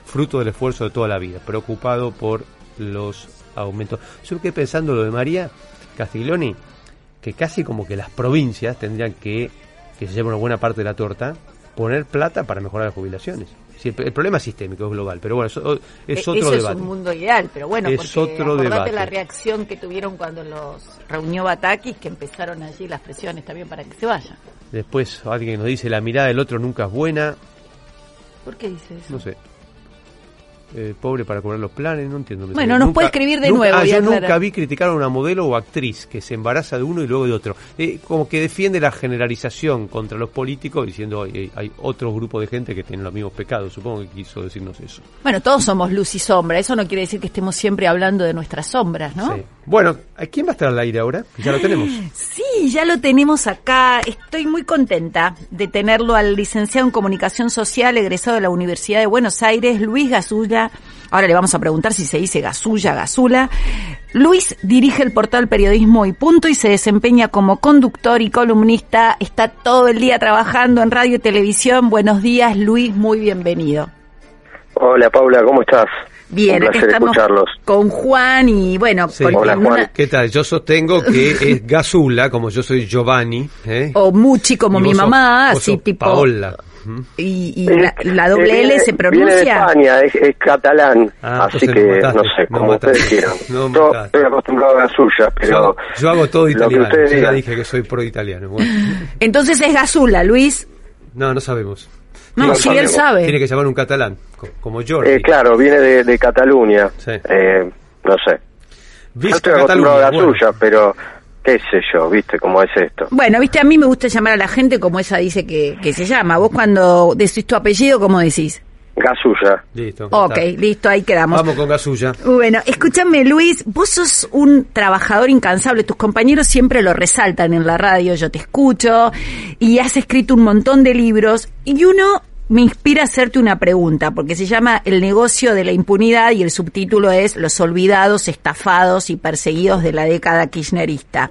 fruto del esfuerzo de toda la vida, preocupado por los aumentos. Yo me quedé pensando lo de María Castiglioni, que casi como que las provincias tendrían que, que se lleven una buena parte de la torta, poner plata para mejorar las jubilaciones. Sí, el, problema es sistémico, es global, pero bueno, eso es E- otro Eso debate. es un mundo ideal, pero bueno, Es porque otro debate. la reacción que tuvieron cuando los reunió Batakis, que empezaron allí las presiones también para que se vayan. Después alguien nos dice la mirada del otro nunca es buena. ¿Por qué dice eso? No sé. Eh, pobre para cobrar los planes, no entiendo. me Bueno, nos puede escribir de nunca- nuevo ah, yo aclarar. nunca vi criticar a una modelo o actriz que se embaraza de uno y luego de otro. Eh, como que defiende la generalización contra los políticos diciendo hay, hay otro grupo de gente que tiene los mismos pecados. Supongo que quiso decirnos eso. Bueno, todos somos luz y sombra, eso no quiere decir que estemos siempre hablando de nuestras sombras, ¿no? Sí. Bueno, ¿a quién va a estar al aire ahora? Ya lo tenemos. Sí, ya lo tenemos acá. Estoy muy contenta de tenerlo al licenciado en Comunicación Social, egresado de la Universidad de Buenos Aires, Luis Gasulla. Ahora le vamos a preguntar si se dice Gasulla, Gasula. Luis dirige el portal Periodismo y Punto y se desempeña como conductor y columnista. Está todo el día trabajando en radio y televisión. Buenos días, Luis, muy bienvenido. Hola Paula, ¿cómo estás? Bien, placer estamos escucharlos. con Juan y bueno, Sí. Hola, una- Juan. ¿Qué tal? Yo sostengo que es Gasula, como yo soy Giovanni. ¿eh? o Muchi como Y mi sos- mamá, así tipo Paola. ¿Mm? y, y la, la doble Eh, L se Viene de pronuncia. España, es, es catalán, Ah, así que mataste, no sé, como mataste. ustedes quieran. Nos Yo estoy acostumbrado a la suya, pero Yo, yo hago todo italiano. ustedes Yo ya digan. dije que soy pro italiano. Bueno. Entonces es Gasula, Luis. No, no sabemos. No, No él sabemos. sabe. Tiene que llamar un catalán, co- como Jordi. Eh, claro, viene de, de Cataluña, Sí. eh, no sé. Yo estoy acostumbrado a la bueno. suya, pero qué sé yo, viste cómo es esto. Bueno, viste, a mí me gusta llamar a la gente como ella dice que, que se llama. Vos cuando decís tu apellido, ¿cómo decís? Gasulla. Listo. Ok, está. listo, ahí quedamos. Vamos con Gasulla. Bueno, escúchame Luis, vos sos un trabajador incansable, tus compañeros siempre lo resaltan en la radio, yo te escucho, y has escrito un montón de libros, y uno me inspira a hacerte una pregunta, porque se llama El negocio de la impunidad y el subtítulo es Los olvidados, estafados y perseguidos de la década kirchnerista.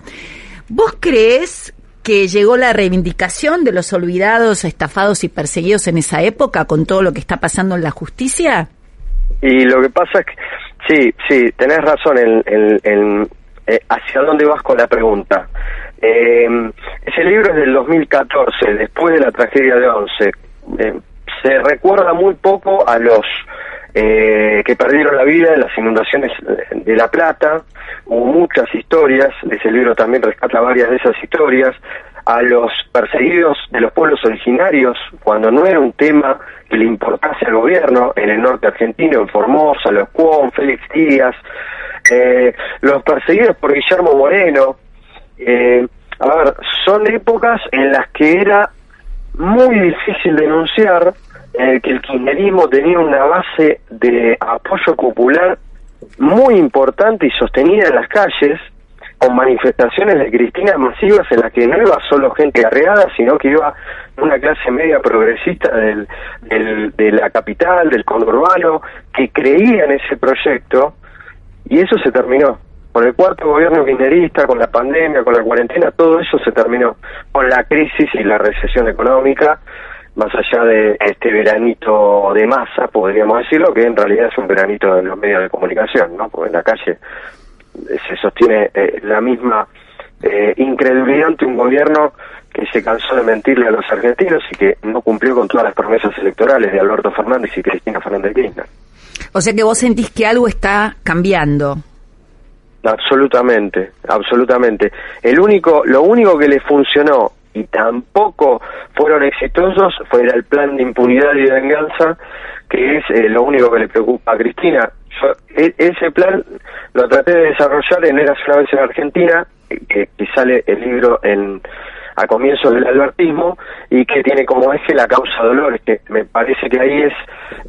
¿Vos crees que llegó la reivindicación de los olvidados, estafados y perseguidos en esa época con todo lo que está pasando en la justicia? Y lo que pasa es que, sí, sí, tenés razón en, eh, hacia dónde vas con la pregunta. Eh, ese libro es del 2014, después de la tragedia de Once. Eh, se recuerda muy poco a los eh, que perdieron la vida en las inundaciones de La Plata. Hubo muchas historias, ese libro también rescata varias de esas historias. A los perseguidos de los pueblos originarios, cuando no era un tema que le importase al gobierno, en el norte argentino, en Formosa, los Cuon, Félix Díaz, eh, los perseguidos por Guillermo Moreno. Eh, a ver, son épocas en las que era muy difícil denunciar eh, que el kirchnerismo tenía una base de apoyo popular muy importante y sostenida en las calles, con manifestaciones de Cristina masivas en las que no iba solo gente arreada, sino que iba una clase media progresista del- de la capital, del conurbano, que creía en ese proyecto, y eso se terminó. Con el cuarto gobierno kirchnerista, con la pandemia, con la cuarentena, todo eso se terminó. Con la crisis y la recesión económica, más allá de este veranito de masa, podríamos decirlo, que en realidad es un veranito de los medios de comunicación, ¿no? Porque en la calle eh, se sostiene eh, la misma eh, incredulidad ante un gobierno que se cansó de mentirle a los argentinos y que no cumplió con todas las promesas electorales de Alberto Fernández y Cristina Fernández de Kirchner. O sea que vos sentís que algo está cambiando. Absolutamente, absolutamente. El único, lo único que le funcionó y tampoco fueron exitosos fue el plan de impunidad y de venganza, que es eh, lo único que le preocupa a Cristina. Yo, e- ese plan lo traté de desarrollar en Eras una vez en Argentina, que, que sale el libro en a comienzos del albertismo y que tiene como eje la causa Dolores, que me parece que ahí es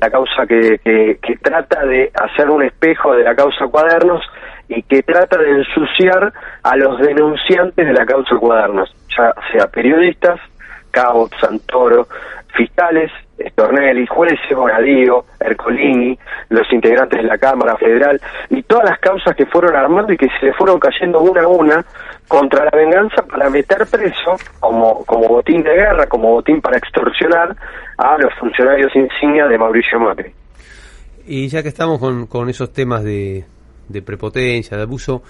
la causa que, que, que trata de hacer un espejo de la causa Cuadernos y que trata de ensuciar a los denunciantes de la causa Cuadernos, ya sea periodistas, Cabo, Santoro, fiscales, Stornelli, jueces Bonadío, Ercolini, los integrantes de la Cámara Federal y todas las causas que fueron armando y que se le fueron cayendo una a una contra la venganza para meter preso como, como botín de guerra, como botín para extorsionar a los funcionarios insignia de Mauricio Macri. Y ya que estamos con, con esos temas de, de prepotencia, de abuso,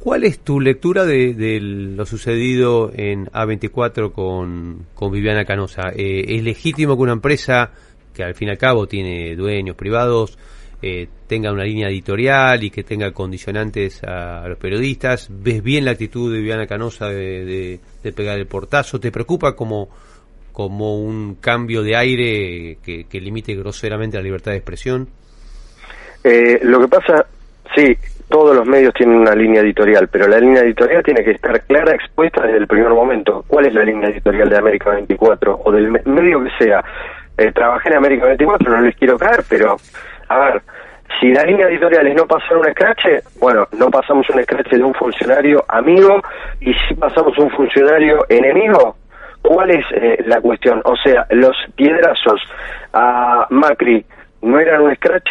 ¿cuál es tu lectura de, de lo sucedido en A24 con, con Viviana Canosa? Eh, ¿Es legítimo que una empresa que al fin y al cabo tiene dueños privados eh, tenga una línea editorial y que tenga condicionantes a, los periodistas? ¿Ves bien la actitud de Viviana Canosa de, de- de pegar el portazo? ¿Te preocupa como, como un cambio de aire que, que limite groseramente la libertad de expresión? Eh, lo que pasa, sí, todos los medios tienen una línea editorial, pero la línea editorial tiene que estar clara, expuesta desde el primer momento. ¿Cuál es la línea editorial de América 24 o del me- medio que sea? Eh, trabajé en América 24, no les quiero caer, pero, a ver, si la línea editorial es no pasar un scratch, bueno, no pasamos un scratch de un funcionario amigo y si pasamos un funcionario enemigo, ¿cuál es eh, la cuestión? O sea, los piedrazos a Macri no eran un scratch,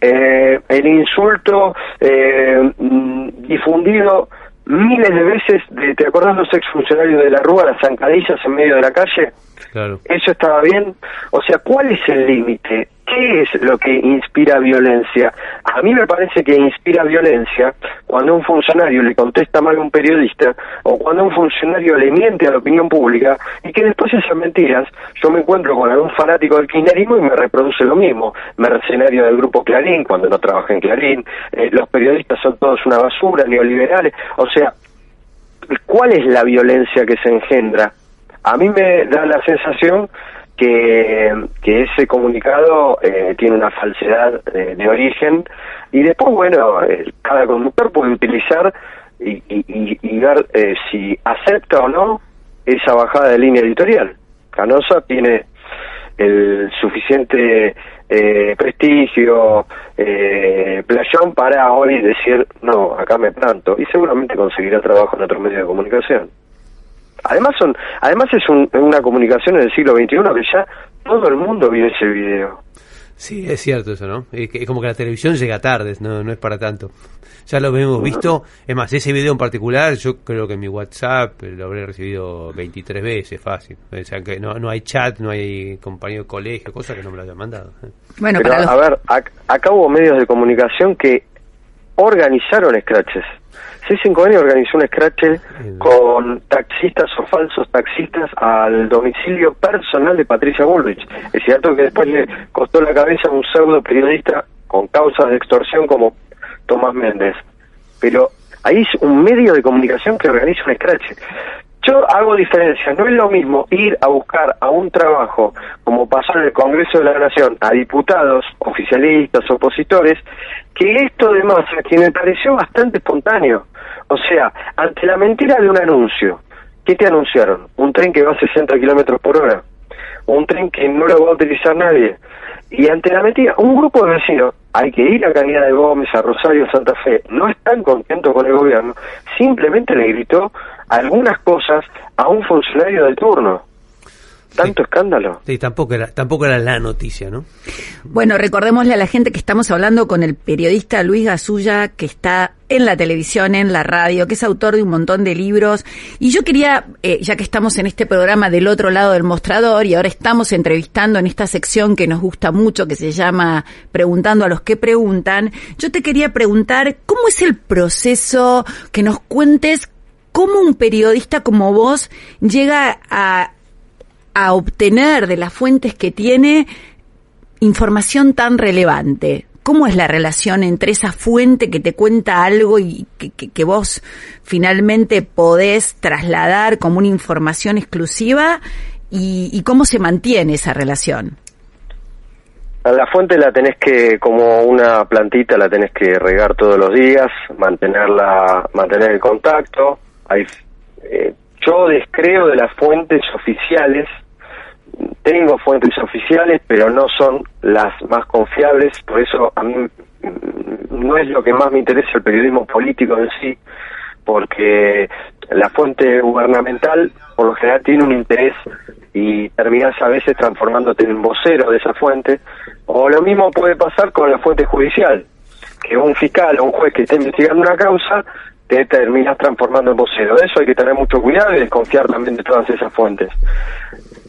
eh, el insulto eh, mm, difundido miles de veces, de, ¿te acordás los exfuncionarios de la Rúa, las zancadillas en medio de la calle? Claro. ¿Eso estaba bien? O sea, ¿cuál es el límite? ¿Qué es lo que inspira violencia? A mí me parece que inspira violencia cuando un funcionario le contesta mal a un periodista o cuando un funcionario le miente a la opinión pública y que después esas mentiras yo me encuentro con algún fanático del kirchnerismo y me reproduce lo mismo. Mercenario del grupo Clarín cuando no trabaja en Clarín, eh, los periodistas son todos una basura, neoliberales. O sea, ¿cuál es la violencia que se engendra? A mí me da la sensación que, que ese comunicado eh, tiene una falsedad de origen y después, bueno, cada conductor puede utilizar y, y- y- y ver eh, si acepta o no esa bajada de línea editorial. Canosa tiene el suficiente eh, prestigio, eh, playón para hoy decir, no, acá me planto, y seguramente conseguirá trabajo en otro medio de comunicación. Además son, además es un- una comunicación en el siglo XXI que ya todo el mundo vio ese video. Sí, es cierto eso, ¿no? Es, que- es como que la televisión llega tarde, no, no es para tanto. Ya lo hemos visto. Es más, ese video en particular, yo creo que en mi WhatsApp lo habré recibido 23 veces, fácil. O sea, que no, no hay chat, no hay compañero de colegio, cosa que no me lo hayan mandado. Bueno, Pero para los- a ver, ac- acá hubo medios de comunicación que organizaron scratches. C5N organizó un scratch con taxistas o falsos taxistas al domicilio personal de Patricia Bullrich. Es cierto que después le costó la cabeza a un pseudo periodista con causas de extorsión como Tomás Méndez. Pero ahí es un medio de comunicación que organiza un scratch. Yo hago diferencia, no es lo mismo ir a buscar a un trabajo, como pasó en el Congreso de la Nación, a diputados, oficialistas, opositores, que esto de masa, que me pareció bastante espontáneo. O sea, ante la mentira de un anuncio, ¿qué te anunciaron? Un tren que va a 60 kilómetros por hora, un tren que no lo va a utilizar nadie. Y ante la mentira, un grupo de vecinos, hay que ir a Cañada de Gómez, a Rosario, Santa Fe, no están contentos con el gobierno, simplemente le gritó algunas cosas a un funcionario de turno. Tanto escándalo. Sí, tampoco era, tampoco era la noticia, ¿no? Bueno, recordémosle a la gente que estamos hablando con el periodista Luis Gasulla, que está en la televisión, en la radio, que es autor de un montón de libros. Y yo quería, eh, ya que estamos en este programa del otro lado del mostrador y ahora estamos entrevistando en esta sección que nos gusta mucho, que se llama Preguntando a los que preguntan, yo te quería preguntar cómo es el proceso, que nos cuentes cómo un periodista como vos llega a a obtener de las fuentes que tiene información tan relevante. ¿Cómo es la relación entre esa fuente que te cuenta algo y que, vos finalmente podés trasladar como una información exclusiva y, y cómo se mantiene esa relación? La fuente la tenés que, como una plantita, la tenés que regar todos los días, mantenerla, mantener el contacto. Hay, eh, yo descreo de las fuentes oficiales, tengo fuentes oficiales, pero no son las más confiables, por eso a mí mm, no es lo que más me interesa el periodismo político en sí, porque la fuente gubernamental por lo general tiene un interés y terminas a veces transformándote en vocero de esa fuente, o lo mismo puede pasar con la fuente judicial, que un fiscal o un juez que esté investigando una causa te terminas transformando en vocero. De eso hay que tener mucho cuidado y desconfiar también de todas esas fuentes.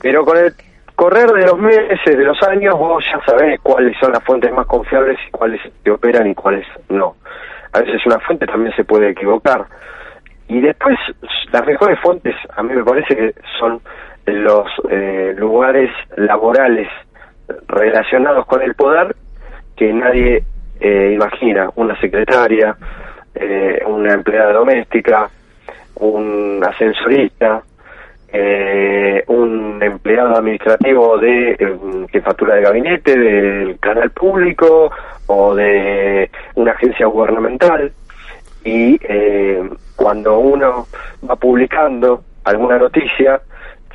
Pero con el correr de los meses, de los años, vos ya sabés cuáles son las fuentes más confiables y cuáles te operan y cuáles no. A veces una fuente también se puede equivocar. Y después, las mejores fuentes, a mí me parece que son los eh, lugares laborales relacionados con el poder que nadie eh, imagina. Una secretaria, eh, una empleada doméstica, un ascensorista, eh, un empleado administrativo de eh, jefatura de gabinete del canal público o de una agencia gubernamental. Y eh, cuando uno va publicando alguna noticia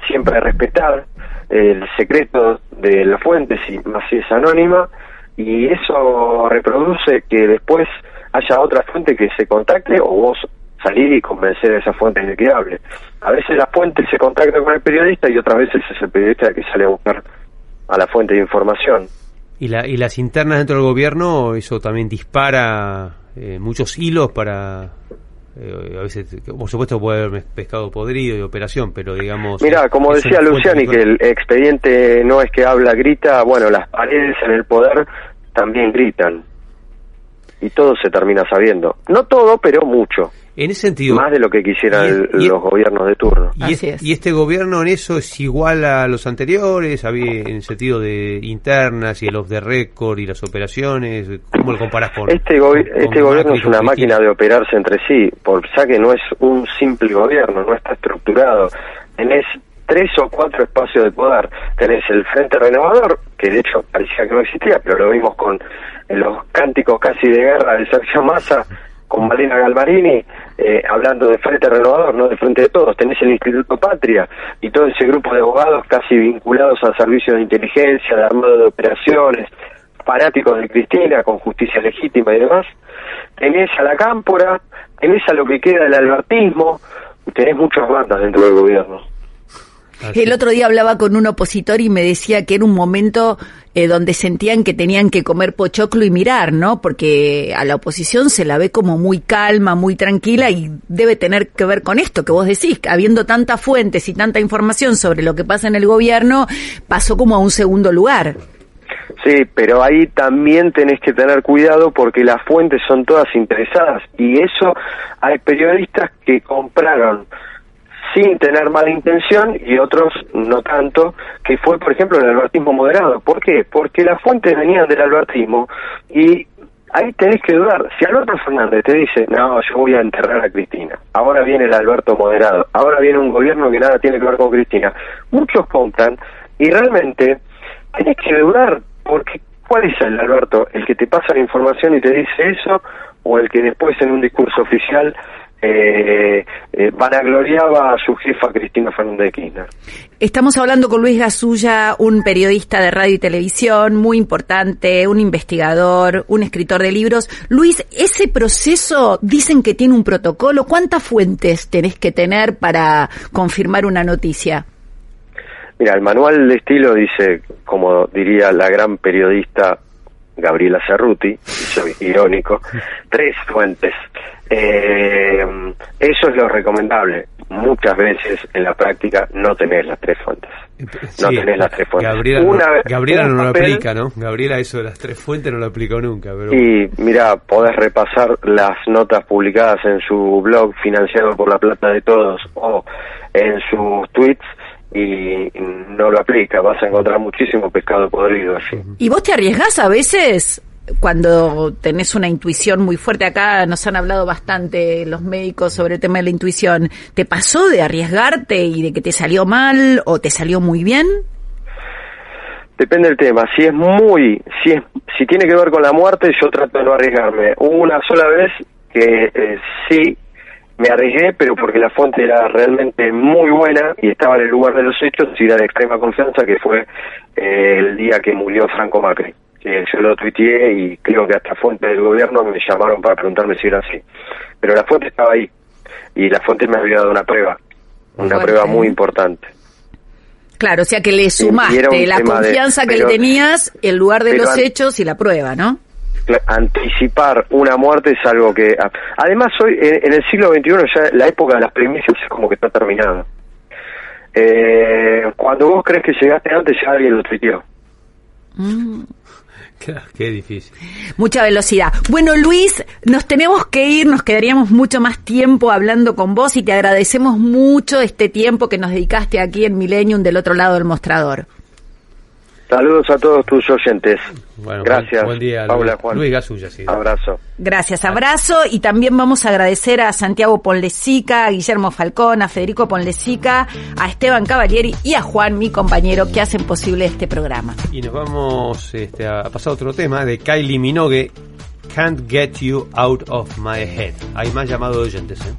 siempre respetar el secreto de la fuente si más si es anónima y eso reproduce que después haya otra fuente que se contacte o vos salir y convencer a esa fuente de que hable. A veces la fuente se contacta con el periodista y otras veces es el periodista el que sale a buscar a la fuente de información. Y, la, y las internas dentro del gobierno, eso también dispara eh, muchos hilos para... eh, a veces, por supuesto, puede haber pescado podrido de operación, pero digamos... Mira, como decía Luciani, que el expediente no es que habla, grita, bueno, las paredes en el poder también gritan. Y todo se termina sabiendo. No todo, pero mucho. En ese sentido... Más de lo que quisieran y es- el- y es- los gobiernos de turno. Y, es- y este gobierno en eso es igual a los anteriores, había en el sentido de internas y el off the record y las operaciones, ¿cómo lo comparás con Este, gobi- con- con este gobierno es una Cristina? máquina de operarse entre sí, porque ya que no es un simple gobierno, no está estructurado. Tenés tres o cuatro espacios de poder. Tenés el Frente Renovador, que de hecho parecía que no existía, pero lo vimos con los cánticos casi de guerra de Sergio Massa, con Malena Galmarini, eh, hablando de Frente Renovador, no de Frente de Todos. Tenés el Instituto Patria y todo ese grupo de abogados casi vinculados al servicio de inteligencia, de armado de operaciones, fanáticos de Cristina, con justicia legítima y demás. Tenés a la cámpora, tenés a lo que queda del albertismo, tenés muchas bandas dentro del gobierno. El otro día hablaba con un opositor y me decía que era un momento eh, donde sentían que tenían que comer pochoclo y mirar, ¿no? Porque a la oposición se la ve como muy calma, muy tranquila y debe tener que ver con esto que vos decís, que habiendo tantas fuentes y tanta información sobre lo que pasa en el gobierno, pasó como a un segundo lugar. Sí, pero ahí también tenés que tener cuidado porque las fuentes son todas interesadas y eso hay periodistas que compraron sin tener mala intención y otros no tanto, que fue por ejemplo el albertismo moderado. ¿Por qué? Porque las fuentes venían del albertismo y ahí tenés que dudar. Si Alberto Fernández te dice, no, yo voy a enterrar a Cristina, ahora viene el Alberto moderado, ahora viene un gobierno que nada tiene que ver con Cristina, muchos compran y realmente tenés que dudar, porque ¿cuál es el Alberto? ¿El que te pasa la información y te dice eso? ¿O el que después en un discurso oficial eh, eh, vanagloriaba a su jefa Cristina Fernández de Kirchner? Estamos hablando con Luis Gasulla, un periodista de radio y televisión muy importante, un investigador, un escritor de libros. Luis, ese proceso dicen que tiene un protocolo. ¿Cuántas fuentes tenés que tener para confirmar una noticia? Mira, el manual de estilo dice, como diría la gran periodista Gabriela Cerruti, soy irónico, tres fuentes. Eh, eso es lo recomendable. Muchas veces en la práctica no tenés las tres fuentes. No Sí, tenés las tres fuentes. Gabriela, Una no, Gabriela un no lo papel- aplica, ¿no? Gabriela eso de las tres fuentes no lo aplicó nunca, pero Y mira, podés repasar las notas publicadas en su blog financiado por la plata de todos o en sus tweets y no lo aplica. Vas a encontrar muchísimo pescado podrido allí. ¿Y vos te arriesgás a veces cuando tenés una intuición muy fuerte, acá nos han hablado bastante los médicos sobre el tema de la intuición, ¿te pasó de arriesgarte y de que te salió mal o te salió muy bien? Depende del tema. Si es muy, si es, si tiene que ver con la muerte, yo trato de no arriesgarme. Hubo una sola vez que eh, sí me arriesgué, pero porque la fuente era realmente muy buena y estaba en el lugar de los hechos y era de extrema confianza, que fue eh, el día que murió Franco Macri. Que yo lo tuiteé y creo que hasta fuentes del gobierno me llamaron para preguntarme si era así. Pero la fuente estaba ahí y la fuente me había dado una prueba, una Fuerte. prueba muy importante. Claro, o sea que le sumaste la de- confianza que le tenías, el lugar de los hechos y la prueba, ¿no? Anticipar una muerte es algo que además hoy en, en el siglo XXI ya la época de las primicias es como que está terminada eh, cuando vos crees que llegaste antes ya alguien lo tuiteó Claro, qué difícil. Mucha velocidad. Bueno, Luis, nos tenemos que ir, nos quedaríamos mucho más tiempo hablando con vos y te agradecemos mucho este tiempo que nos dedicaste aquí en Millennium del otro lado del mostrador. Saludos a todos tus oyentes Bueno, gracias Buen, buen día, Paula Luis, Juan Luis Gasulla, sí. abrazo Gracias, abrazo y también vamos a agradecer a Santiago Ponlesica, a Guillermo Falcón, a Federico Ponlesica, a Esteban Cavalieri y a Juan, mi compañero, que hacen posible este programa. Y nos vamos este, a pasar a otro tema de Kylie Minogue, Can't Get You Out of My Head. Hay más llamado de oyentes, ¿eh?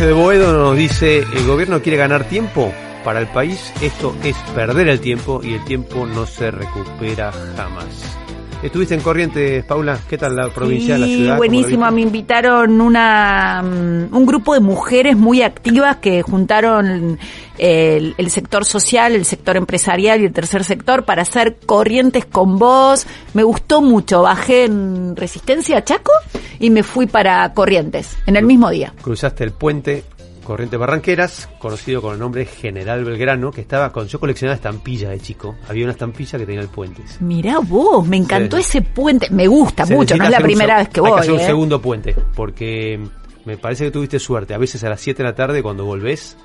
Gervasio de Boedo nos dice, el gobierno quiere ganar tiempo para el país, esto es perder el tiempo y el tiempo no se recupera jamás. ¿Estuviste en Corrientes, Paula? ¿Qué tal la provincia, la Sí, ciudad? ¿Cómo buenísimo. Me invitaron una, mm, un grupo de mujeres muy activas que juntaron el, el sector social, el sector empresarial y el tercer sector para hacer corrientes con voz. Me gustó mucho. Bajé en Resistencia Chaco y me fui para Corrientes en el mismo día. Cruzaste el puente Corrientes Barranqueras, conocido con el nombre General Belgrano, que estaba con... Yo coleccionaba estampillas de chico. Había una estampilla que tenía el puente. Mirá vos, me encantó Sí. ese puente. Me gusta Se mucho, no es la primera vez que Hay voy. que hacer un ¿eh? segundo puente, porque me parece que tuviste suerte. A veces a las 7 de la tarde, cuando volvés,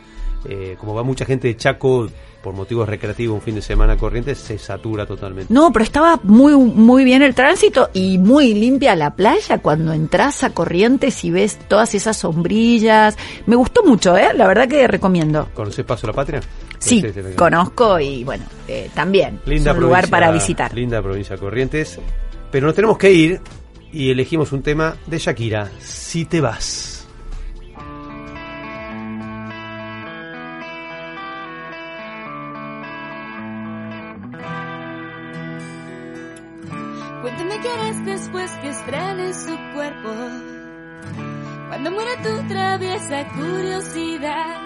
eh, como va mucha gente de Chaco por motivos recreativos un fin de semana a Corrientes, se satura totalmente. No, pero estaba muy muy bien el tránsito y muy limpia la playa cuando entras a Corrientes y ves todas esas sombrillas. Me gustó mucho, ¿eh? La verdad que recomiendo. ¿Conocés Paso a la Patria? Sí, Ese- ese- conozco y bueno, eh, también Linda es un lugar para visitar. Linda provincia Corrientes. Pero nos tenemos que ir y elegimos un tema de Shakira, Si te vas. Harás después que estrene su cuerpo. Cuando muera tu traviesa curiosidad.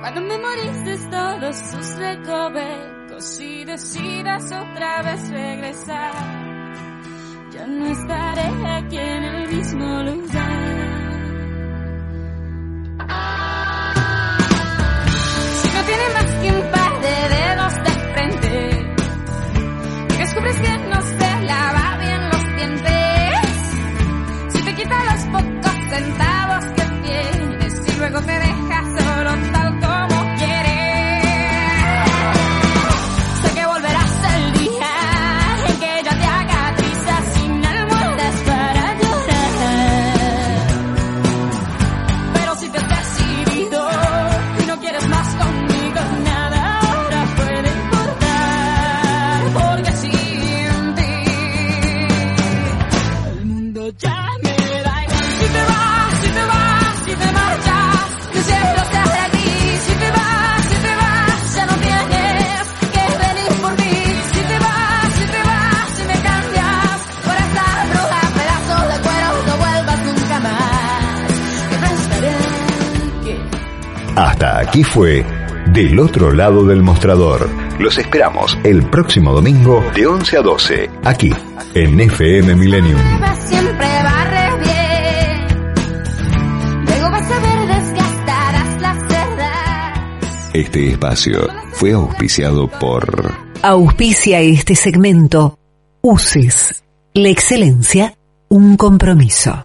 Cuando memorices todos sus recovecos y decidas otra vez regresar. Ya no estaré aquí en el mismo lugar. Si no tiene más que un par de dedos de frente. Aquí fue Del otro lado del mostrador. Los esperamos el próximo domingo de 11 a 12, aquí en FM Millennium. Siempre barre bien. Luego vas a ver desgastarás las cerdas. Este espacio fue auspiciado por Auspicia este segmento. Uses. La excelencia, un compromiso.